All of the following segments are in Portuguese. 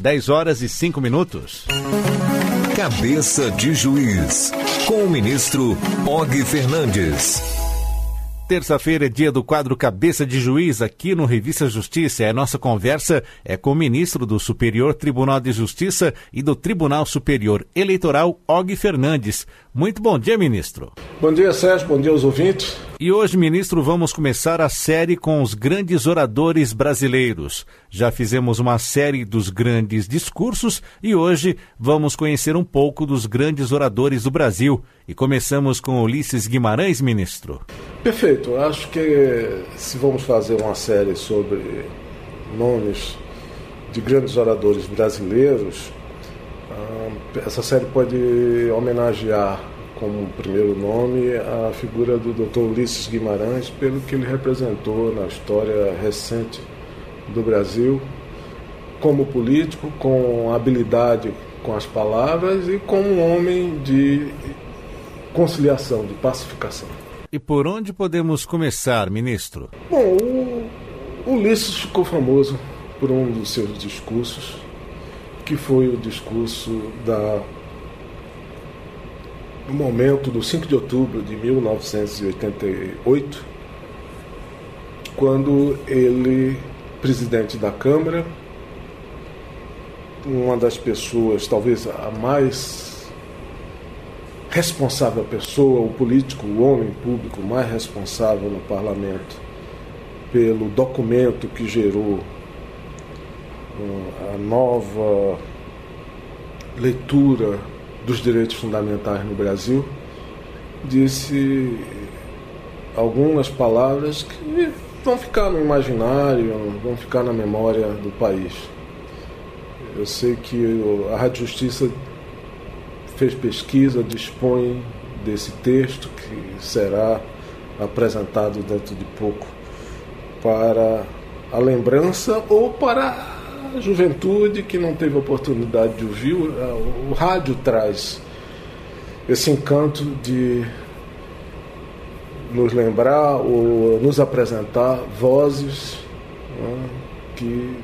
10 horas e 5 minutos. Cabeça de Juiz, com o ministro Og Fernandes. Terça-feira é dia do quadro Cabeça de Juiz aqui no Revista Justiça. A nossa conversa é com o ministro do Superior Tribunal de Justiça e do Tribunal Superior Eleitoral, Og Fernandes. Muito bom dia, ministro. Bom dia, Sérgio. Bom dia aos ouvintes. E hoje, ministro, vamos começar a série com os grandes oradores brasileiros. Já fizemos uma série dos grandes discursos e hoje vamos conhecer um pouco dos grandes oradores do Brasil. E começamos com Ulisses Guimarães, ministro. Perfeito. Acho que se vamos fazer uma série sobre nomes de grandes oradores brasileiros, ah, essa série pode homenagear como primeiro nome a figura do Dr. Ulisses Guimarães pelo que ele representou na história recente do Brasil como político, com habilidade com as palavras e como um homem de conciliação, de pacificação. E por onde podemos começar, ministro? Bom, o Ulisses ficou famoso por um dos seus discursos, que foi o discurso da no momento do 5 de outubro de 1988, quando ele, presidente da Câmara, uma das pessoas, talvez a mais responsável pessoa, o político, o homem público mais responsável no parlamento pelo documento que gerou a nova leitura dos direitos fundamentais no Brasil, disse algumas palavras que vão ficar no imaginário, vão ficar na memória do país. Eu sei que a Rádio Justiça fez pesquisa, dispõe desse texto que será apresentado dentro de pouco para a lembrança ou para a juventude que não teve oportunidade de ouvir. O, rádio traz esse encanto de nos lembrar ou nos apresentar vozes né, que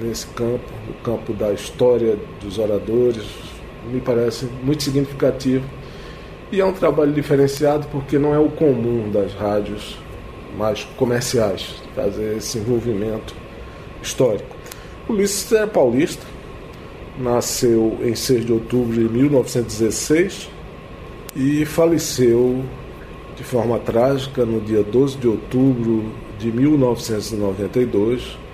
nesse campo, no campo da história dos oradores, me parece muito significativo. E é um trabalho diferenciado porque não é o comum das rádios mais comerciais fazer esse envolvimento histórico. Ulisses é paulista, nasceu em 6 de outubro de 1916 e faleceu de forma trágica no dia 12 de outubro de 1992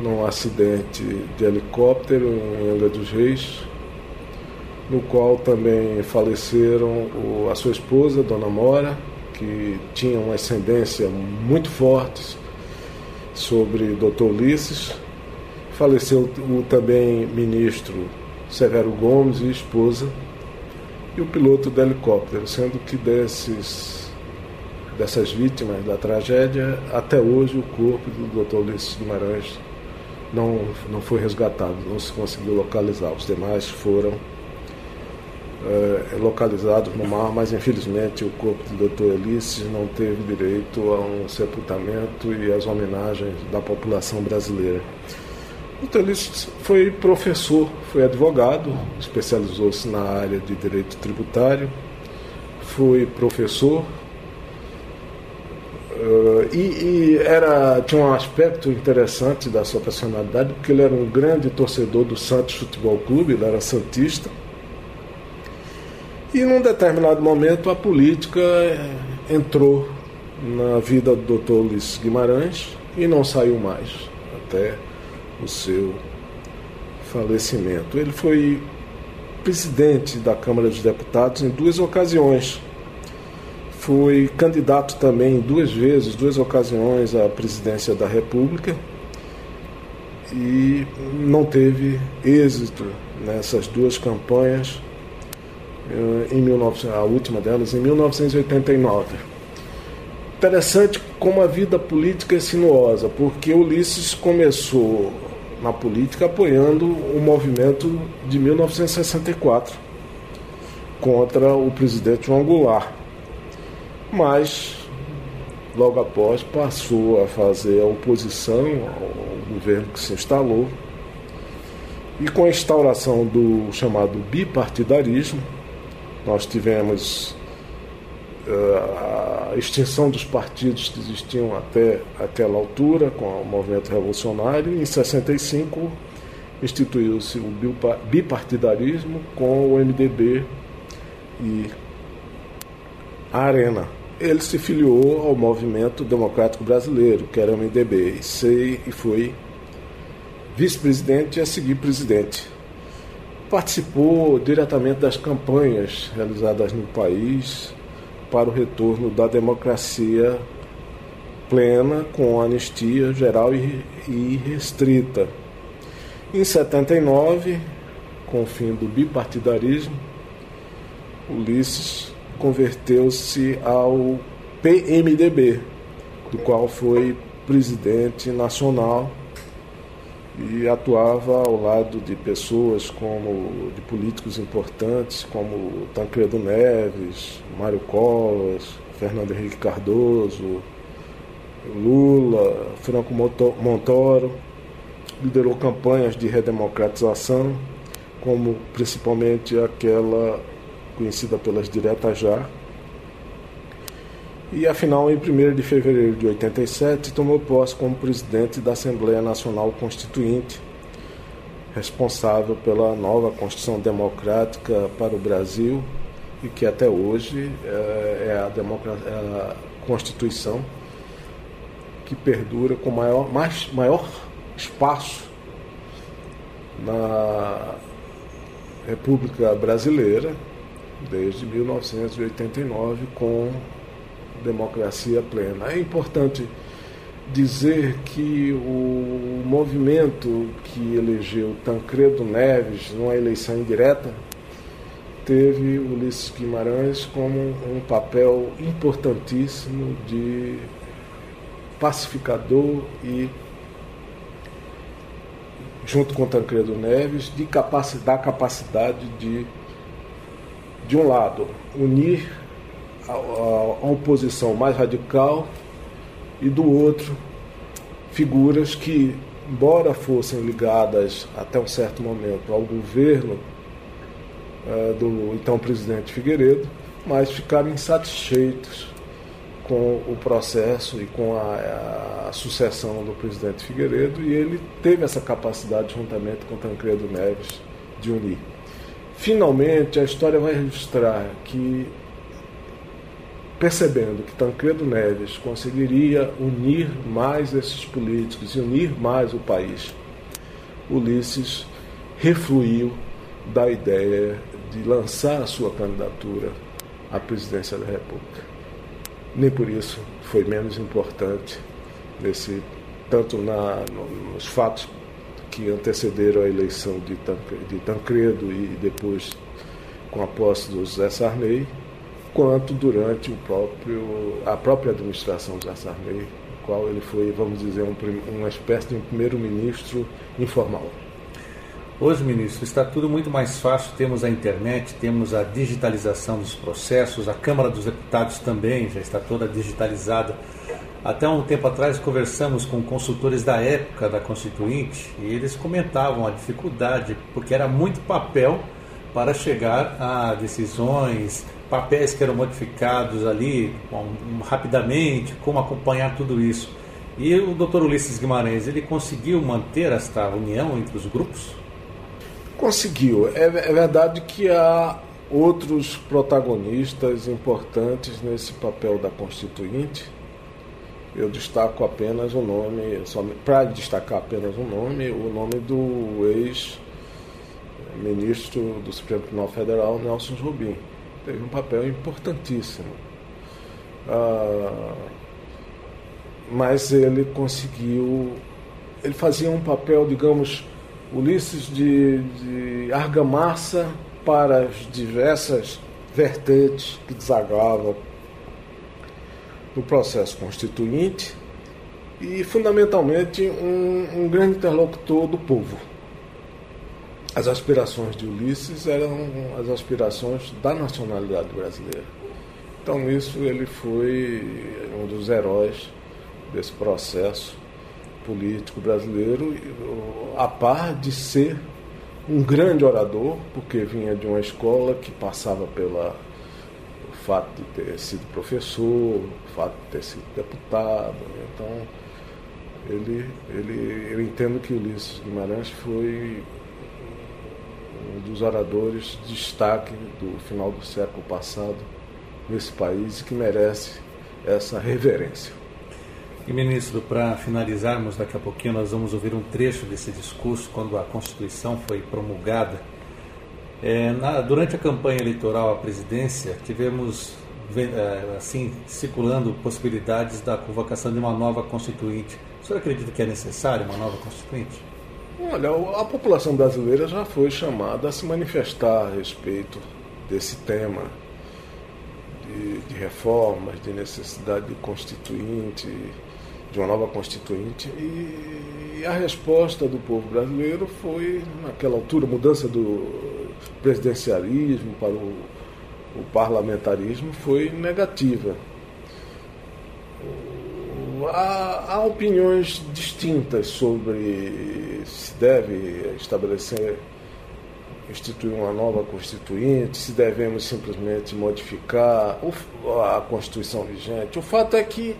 num acidente de helicóptero em Angra dos Reis, no qual também faleceram a sua esposa, Dona Mora, que tinha uma ascendência muito forte sobre Dr. Ulisses. Faleceu o também ministro Severo Gomes e esposa, e o piloto do helicóptero, sendo que desses, dessas vítimas da tragédia, até hoje o corpo do Dr. Ulisses Guimarães não, não foi resgatado, não se conseguiu localizar. Os demais foram é, localizados no mar, mas infelizmente o corpo do Dr. Ulisses não teve direito a um sepultamento e às homenagens da população brasileira. O Dr. Ulisses foi professor, foi advogado, especializou-se na área de direito tributário, foi professor Uh, e, e, era, tinha um aspecto interessante da sua personalidade, porque ele era um grande torcedor do Santos Futebol Clube, ele era santista. E num determinado momento a política eh, entrou na vida do Dr. Ulisses Guimarães e não saiu mais até o seu falecimento. Ele foi presidente da Câmara dos Deputados em duas ocasiões foi candidato também duas vezes, duas ocasiões à presidência da República e não teve êxito nessas duas campanhas, eh, em 19, a última delas em 1989. Interessante como a vida política é sinuosa, porque Ulisses começou na política apoiando o movimento de 1964 contra o presidente João Goulart. Mas logo após passou a fazer a oposição ao governo que se instalou. E com a instauração do chamado bipartidarismo, nós tivemos a extinção dos partidos que existiam até aquela altura, com o movimento revolucionário, em 65 instituiu-se o bipartidarismo com o MDB e a Arena. Ele se filiou ao Movimento Democrático Brasileiro, que era o MDB, e foi vice-presidente e a seguir presidente. Participou diretamente das campanhas realizadas no país para o retorno da democracia plena, com anistia geral e restrita. Em 79, com o fim do bipartidarismo, Ulisses converteu-se ao PMDB, do qual foi presidente nacional e atuava ao lado de pessoas como de políticos importantes como Tancredo Neves, Mário Covas, Fernando Henrique Cardoso, Lula, Franco Montoro, liderou campanhas de redemocratização, como principalmente aquela conhecida pelas diretas já, e afinal, em 1 de fevereiro de 87, tomou posse como presidente da Assembleia Nacional Constituinte, responsável pela nova Constituição Democrática para o Brasil e que até hoje é, é a, é a Constituição que perdura com maior, mais, maior espaço na República Brasileira desde 1989 com democracia plena. É importante dizer que o movimento que elegeu Tancredo Neves numa eleição indireta teve Ulisses Guimarães como um papel importantíssimo de pacificador e junto com Tancredo Neves de capacidade, da capacidade de de um lado unir a, a oposição mais radical e do outro figuras que, embora fossem ligadas até um certo momento ao governo uh, do então presidente Figueiredo, mas ficaram insatisfeitos com o processo e com a, a, sucessão do presidente Figueiredo e ele teve essa capacidade, juntamente com Tancredo Neves, de unir. Finalmente, a história vai registrar que percebendo que Tancredo Neves conseguiria unir mais esses políticos e unir mais o país, Ulisses refluiu da ideia de lançar a sua candidatura à presidência da República. Nem por isso foi menos importante nesse tanto na, nos fatos que antecederam a eleição de Tancredo e depois com a posse do José Sarney, quanto durante o próprio, a própria administração de Sarney, no qual ele foi, vamos dizer, um, uma espécie de um primeiro-ministro informal. Hoje, ministro, está tudo muito mais fácil. Temos a internet, temos a digitalização dos processos, a Câmara dos Deputados também já está toda digitalizada. Até um tempo atrás conversamos com consultores da época da Constituinte e eles comentavam a dificuldade, porque era muito papel para chegar a decisões, papéis que eram modificados ali rapidamente, como acompanhar tudo isso. E o doutor Ulisses Guimarães, ele conseguiu manter esta união entre os grupos? Conseguiu. É, é verdade que há outros protagonistas importantes nesse papel da Constituinte. Eu destaco apenas o nome, para destacar apenas o nome, o nome do ex-ministro do Supremo Tribunal Federal, Nelson Rubim teve um papel importantíssimo. Ah, mas ele conseguiu. Ele fazia um papel, digamos, Ulisses de, de argamassa para as diversas vertentes que desagavam no processo constituinte e, fundamentalmente, um, um grande interlocutor do povo as aspirações de Ulisses eram as aspirações da nacionalidade brasileira. Então, isso ele foi um dos heróis desse processo político brasileiro, a par de ser um grande orador, porque vinha de uma escola que passava pela o fato de ter sido professor, o fato de ter sido deputado. Então, ele, ele, eu entendo que Ulisses Guimarães foi dos oradores de destaque do final do século passado nesse país e que merece essa reverência. E, ministro, para finalizarmos, daqui a pouquinho nós vamos ouvir um trecho desse discurso quando a Constituição foi promulgada. É, na, durante a campanha eleitoral à presidência, tivemos é, assim circulando possibilidades da convocação de uma nova constituinte. O senhor acredita que é necessário uma nova constituinte? Olha, a população brasileira já foi chamada a se manifestar a respeito desse tema de, de reformas, de necessidade de constituinte, de uma nova constituinte. E a resposta do povo brasileiro foi, naquela altura, mudança do presidencialismo para o, o parlamentarismo foi negativa. Há, há opiniões distintas sobre se deve estabelecer instituir uma nova constituinte, se devemos simplesmente modificar a Constituição vigente. O fato é que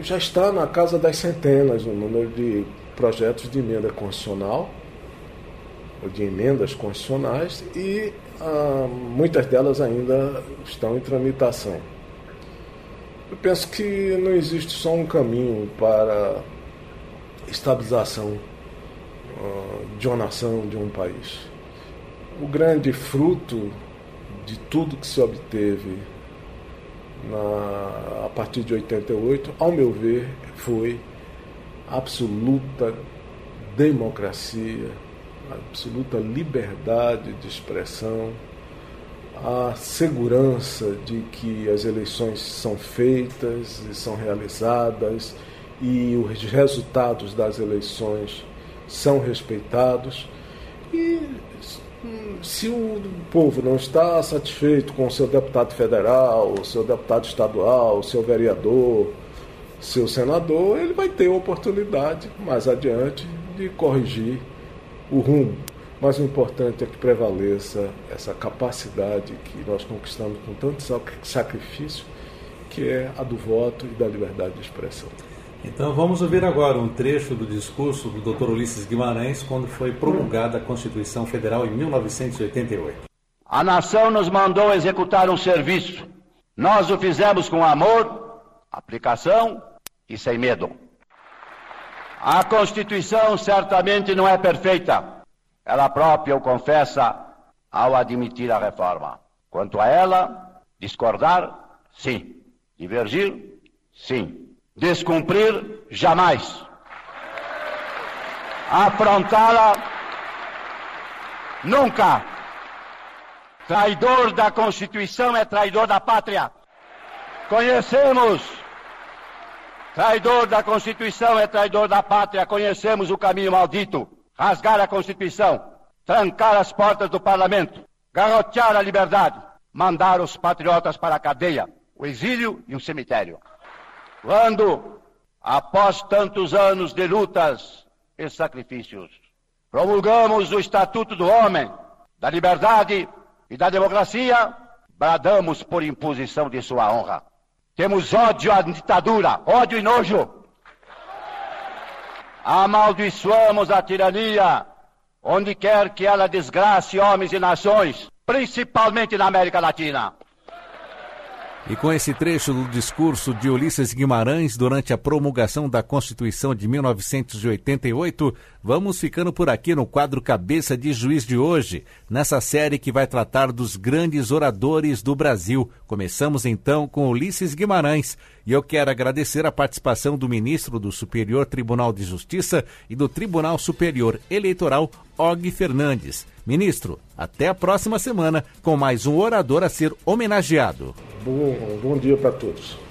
já está na casa das centenas o número de projetos de emenda constitucional, ou de emendas constitucionais, e ah, muitas delas ainda estão em tramitação. Eu penso que não existe só um caminho para estabilização ah, de uma nação, de um país. O grande fruto de tudo que se obteve na, a partir de 88, ao meu ver, foi absoluta democracia, absoluta liberdade de expressão, a segurança de que as eleições são feitas e são realizadas e os resultados das eleições são respeitados. E se o povo não está satisfeito com o seu deputado federal, o seu deputado estadual, o seu vereador, seu senador, ele vai ter a oportunidade mais adiante de corrigir o rumo. Mas o importante é que prevaleça essa capacidade que nós conquistamos com tanto sacrifício, que é a do voto e da liberdade de expressão. Então vamos ouvir agora um trecho do discurso do Dr. Ulisses Guimarães quando foi promulgada a Constituição Federal em 1988. A nação nos mandou executar um serviço. Nós o fizemos com amor, aplicação e sem medo. A Constituição certamente não é perfeita. Ela própria o confessa ao admitir a reforma. Quanto a ela, discordar, sim. Divergir, sim descumprir jamais. Afrontá-la nunca. Traidor da Constituição é traidor da pátria. Conhecemos. Traidor da Constituição é traidor da pátria. Conhecemos o caminho maldito. Rasgar a Constituição, trancar as portas do parlamento, garrotear a liberdade, mandar os patriotas para a cadeia, o exílio e o cemitério. Quando, após tantos anos de lutas e sacrifícios, promulgamos o Estatuto do Homem, da Liberdade e da Democracia, bradamos por imposição de sua honra. Temos ódio à ditadura, ódio e nojo. Amaldiçoamos a tirania, onde quer que ela desgrace homens e nações, principalmente na América Latina. E com esse trecho do discurso de Ulisses Guimarães durante a promulgação da Constituição de 1988, vamos ficando por aqui no quadro Cabeça de Juiz de hoje, nessa série que vai tratar dos grandes oradores do Brasil. Começamos então com Ulisses Guimarães. E eu quero agradecer a participação do ministro do Superior Tribunal de Justiça e do Tribunal Superior Eleitoral, Og Fernandes. Ministro, até a próxima semana com mais um orador a ser homenageado. Bom, bom dia para todos.